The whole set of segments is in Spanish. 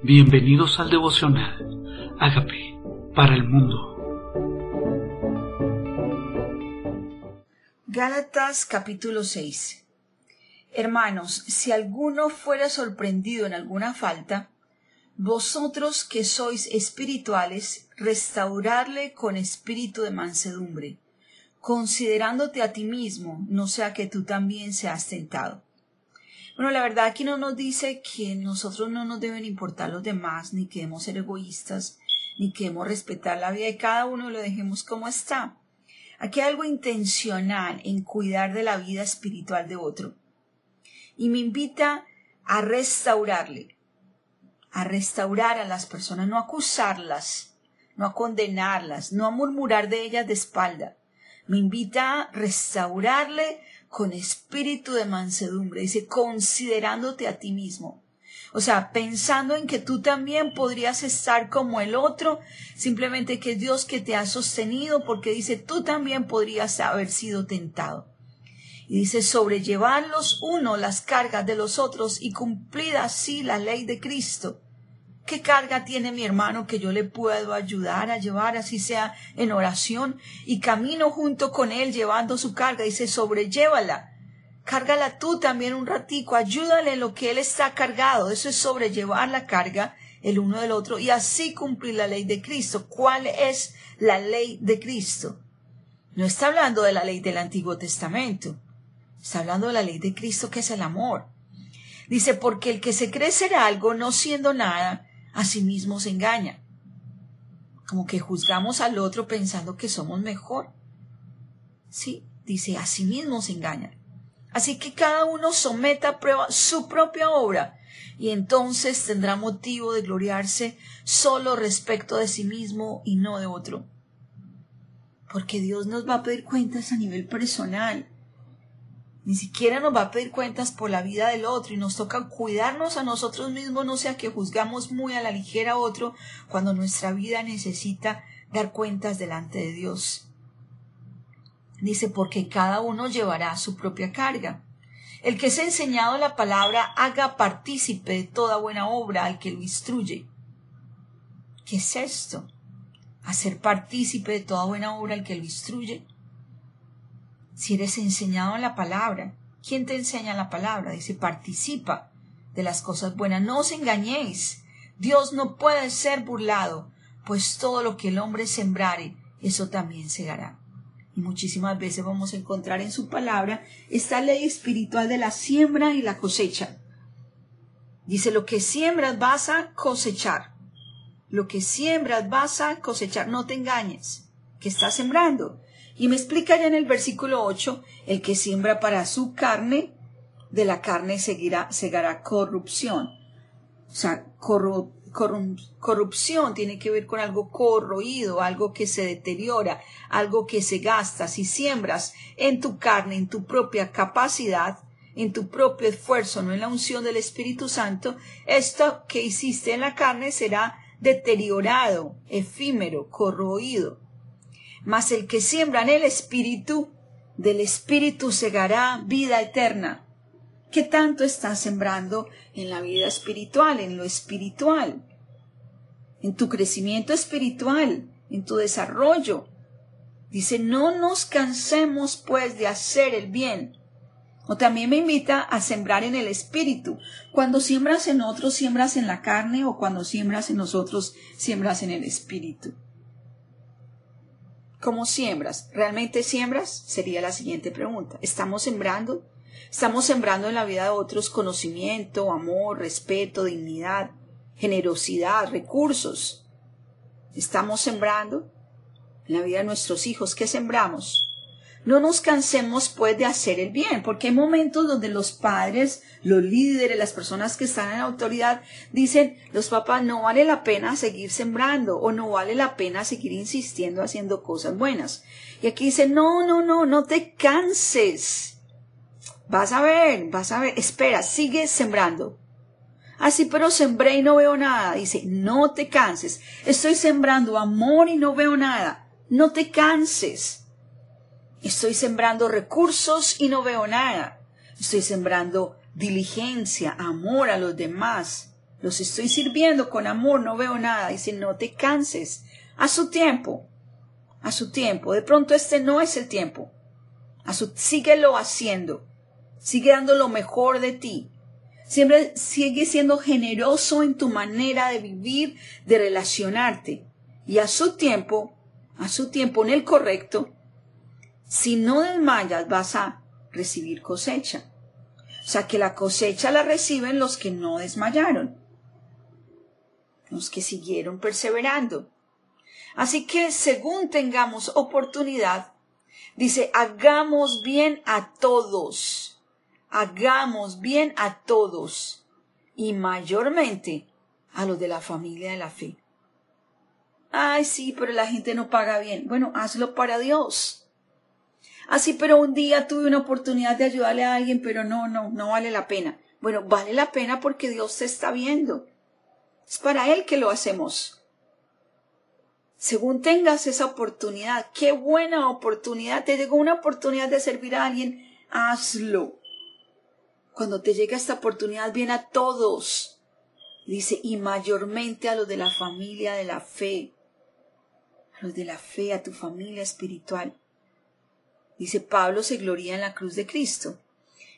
Bienvenidos al devocional. Hágame para el mundo. Gálatas capítulo 6 Hermanos, si alguno fuera sorprendido en alguna falta, vosotros que sois espirituales, restaurarle con espíritu de mansedumbre, considerándote a ti mismo, no sea que tú también seas tentado. Bueno, la verdad aquí no nos dice que nosotros no nos deben importar los demás, ni que debemos ser egoístas, ni que debemos respetar la vida de cada uno y lo dejemos como está. Aquí hay algo intencional en cuidar de la vida espiritual de otro. Y me invita a restaurarle, a restaurar a las personas, no acusarlas, no a condenarlas, no a murmurar de ellas de espalda. Me invita a restaurarle con espíritu de mansedumbre, dice, considerándote a ti mismo. O sea, pensando en que tú también podrías estar como el otro, simplemente que Dios que te ha sostenido, porque dice, tú también podrías haber sido tentado. Y dice, sobrellevar los unos las cargas de los otros y cumplir así la ley de Cristo. ¿Qué carga tiene mi hermano que yo le puedo ayudar a llevar, así sea en oración? Y camino junto con él llevando su carga. Dice, sobrellévala. Cárgala tú también un ratico, ayúdale en lo que él está cargado. Eso es sobrellevar la carga el uno del otro y así cumplir la ley de Cristo. ¿Cuál es la ley de Cristo? No está hablando de la ley del Antiguo Testamento. Está hablando de la ley de Cristo que es el amor. Dice, porque el que se cree ser algo no siendo nada, a sí mismo se engaña. Como que juzgamos al otro pensando que somos mejor. Sí, dice, a sí mismo se engaña. Así que cada uno someta a prueba su propia obra y entonces tendrá motivo de gloriarse solo respecto de sí mismo y no de otro. Porque Dios nos va a pedir cuentas a nivel personal ni siquiera nos va a pedir cuentas por la vida del otro y nos toca cuidarnos a nosotros mismos, no sea que juzgamos muy a la ligera a otro cuando nuestra vida necesita dar cuentas delante de Dios. Dice, porque cada uno llevará su propia carga. El que se ha enseñado la palabra haga partícipe de toda buena obra al que lo instruye. ¿Qué es esto? Hacer partícipe de toda buena obra al que lo instruye si eres enseñado en la palabra. ¿Quién te enseña la palabra? Dice, participa de las cosas buenas. No os engañéis. Dios no puede ser burlado, pues todo lo que el hombre sembrare, eso también segará. Y muchísimas veces vamos a encontrar en su palabra esta ley espiritual de la siembra y la cosecha. Dice, lo que siembras vas a cosechar. Lo que siembras vas a cosechar. No te engañes. ¿Qué estás sembrando? Y me explica ya en el versículo 8, el que siembra para su carne, de la carne seguirá, segará corrupción. O sea, corrupción tiene que ver con algo corroído, algo que se deteriora, algo que se gasta. Si siembras en tu carne, en tu propia capacidad, en tu propio esfuerzo, no en la unción del Espíritu Santo, esto que hiciste en la carne será deteriorado, efímero, corroído. Mas el que siembra en el Espíritu, del Espíritu segará vida eterna. ¿Qué tanto estás sembrando en la vida espiritual, en lo espiritual? En tu crecimiento espiritual, en tu desarrollo. Dice, no nos cansemos pues de hacer el bien. O también me invita a sembrar en el espíritu. Cuando siembras en otros, siembras en la carne, o cuando siembras en nosotros, siembras en el espíritu. ¿Cómo siembras? ¿Realmente siembras? Sería la siguiente pregunta. ¿Estamos sembrando? ¿Estamos sembrando en la vida de otros conocimiento, amor, respeto, dignidad, generosidad, recursos? ¿Estamos sembrando? En la vida de nuestros hijos, ¿qué sembramos? No nos cansemos pues de hacer el bien, porque hay momentos donde los padres, los líderes, las personas que están en autoridad dicen, los papás no vale la pena seguir sembrando o no vale la pena seguir insistiendo haciendo cosas buenas. Y aquí dice, no, no, no, no te canses. Vas a ver, vas a ver, espera, sigue sembrando. Así, ah, pero sembré y no veo nada. Dice, no te canses. Estoy sembrando amor y no veo nada. No te canses. Estoy sembrando recursos y no veo nada. Estoy sembrando diligencia, amor a los demás. Los estoy sirviendo con amor, no veo nada. Dice, no te canses. A su tiempo. A su tiempo. De pronto este no es el tiempo. A su, síguelo haciendo. Sigue dando lo mejor de ti. Siempre sigue siendo generoso en tu manera de vivir, de relacionarte. Y a su tiempo, a su tiempo en el correcto, si no desmayas vas a recibir cosecha. O sea que la cosecha la reciben los que no desmayaron, los que siguieron perseverando. Así que según tengamos oportunidad, dice, hagamos bien a todos, hagamos bien a todos y mayormente a los de la familia de la fe. Ay, sí, pero la gente no paga bien. Bueno, hazlo para Dios. Así, pero un día tuve una oportunidad de ayudarle a alguien, pero no, no, no vale la pena. Bueno, vale la pena porque Dios te está viendo. Es para Él que lo hacemos. Según tengas esa oportunidad, qué buena oportunidad. Te llegó una oportunidad de servir a alguien, hazlo. Cuando te llega esta oportunidad, viene a todos. Dice, y mayormente a los de la familia de la fe. A los de la fe, a tu familia espiritual. Dice Pablo se gloria en la cruz de Cristo.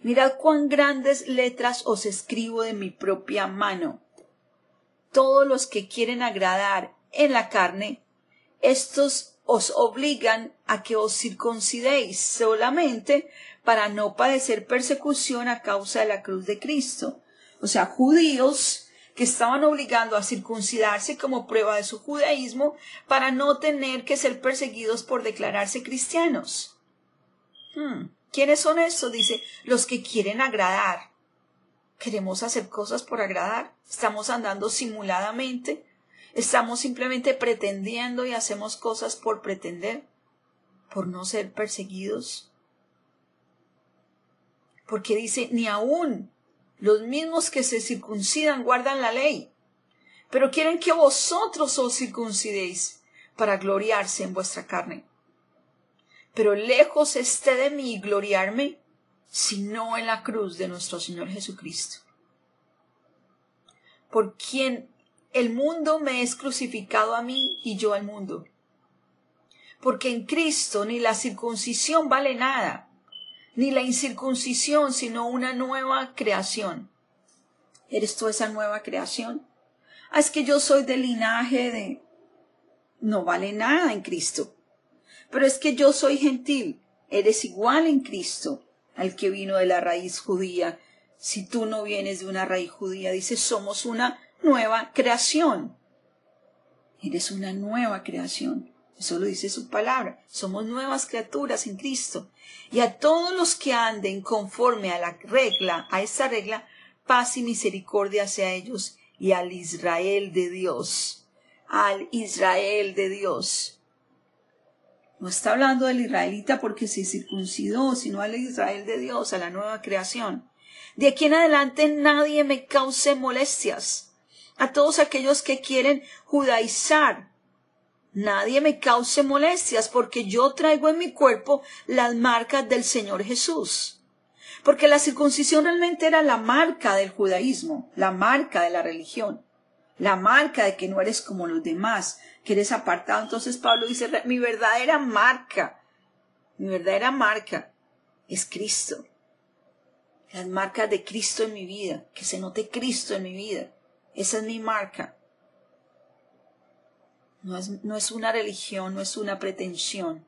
Mirad cuán grandes letras os escribo de mi propia mano. Todos los que quieren agradar en la carne, estos os obligan a que os circuncidéis solamente para no padecer persecución a causa de la cruz de Cristo. O sea, judíos que estaban obligando a circuncidarse como prueba de su judaísmo para no tener que ser perseguidos por declararse cristianos. Hmm. ¿Quiénes son estos? Dice, los que quieren agradar. ¿Queremos hacer cosas por agradar? ¿Estamos andando simuladamente? ¿Estamos simplemente pretendiendo y hacemos cosas por pretender? ¿Por no ser perseguidos? Porque dice, ni aún los mismos que se circuncidan guardan la ley, pero quieren que vosotros os circuncidéis para gloriarse en vuestra carne pero lejos esté de mí gloriarme, sino en la cruz de nuestro Señor Jesucristo. Por quien el mundo me es crucificado a mí y yo al mundo. Porque en Cristo ni la circuncisión vale nada, ni la incircuncisión, sino una nueva creación. ¿Eres tú esa nueva creación? Ah, es que yo soy del linaje de... No vale nada en Cristo. Pero es que yo soy gentil. Eres igual en Cristo al que vino de la raíz judía. Si tú no vienes de una raíz judía, dice, somos una nueva creación. Eres una nueva creación. Eso lo dice su palabra. Somos nuevas criaturas en Cristo. Y a todos los que anden conforme a la regla, a esa regla, paz y misericordia hacia ellos y al Israel de Dios. Al Israel de Dios. No está hablando del israelita porque se circuncidó, sino al Israel de Dios, a la nueva creación. De aquí en adelante nadie me cause molestias. A todos aquellos que quieren judaizar, nadie me cause molestias porque yo traigo en mi cuerpo las marcas del Señor Jesús. Porque la circuncisión realmente era la marca del judaísmo, la marca de la religión, la marca de que no eres como los demás, que eres apartado. Entonces Pablo dice, mi verdadera marca, mi verdadera marca es Cristo. Las marcas de Cristo en mi vida, que se note Cristo en mi vida. Esa es mi marca. No es, no es una religión, no es una pretensión,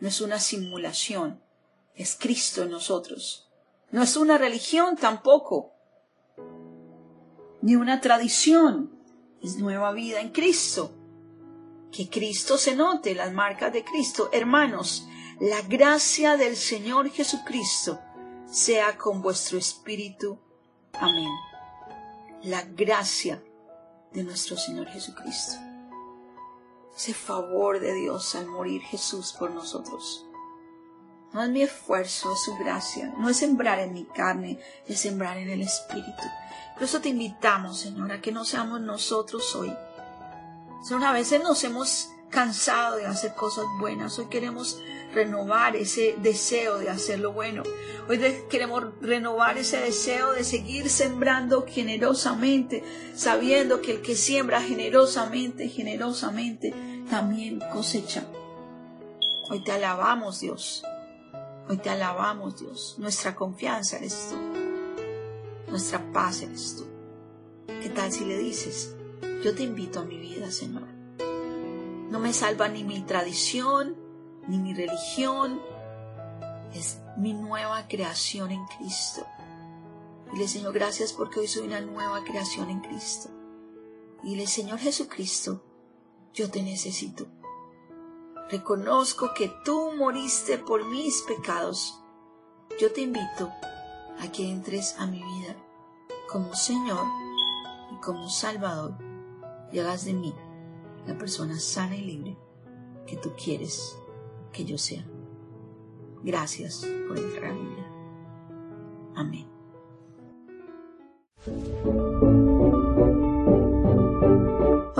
no es una simulación. Es Cristo en nosotros. No es una religión tampoco, ni una tradición. Es nueva vida en Cristo que Cristo se note, las marcas de Cristo. Hermanos, la gracia del Señor Jesucristo sea con vuestro espíritu. Amén. La gracia de nuestro Señor Jesucristo. Ese favor de Dios al morir Jesús por nosotros. No es mi esfuerzo, es su gracia. No es sembrar en mi carne, es sembrar en el Espíritu. Por eso te invitamos, Señor, a que no seamos nosotros hoy Señor, a veces nos hemos cansado de hacer cosas buenas. Hoy queremos renovar ese deseo de hacer lo bueno. Hoy queremos renovar ese deseo de seguir sembrando generosamente, sabiendo que el que siembra generosamente, generosamente, también cosecha. Hoy te alabamos, Dios. Hoy te alabamos, Dios. Nuestra confianza eres tú. Nuestra paz eres tú. ¿Qué tal si le dices, yo te invito a mi vida, Señor? No me salva ni mi tradición, ni mi religión. Es mi nueva creación en Cristo. Dile, Señor, gracias porque hoy soy una nueva creación en Cristo. Dile, Señor Jesucristo, yo te necesito. Reconozco que tú moriste por mis pecados. Yo te invito a que entres a mi vida como Señor y como Salvador y hagas de mí la persona sana y libre que tú quieres que yo sea. Gracias por entrar a vida. Amén.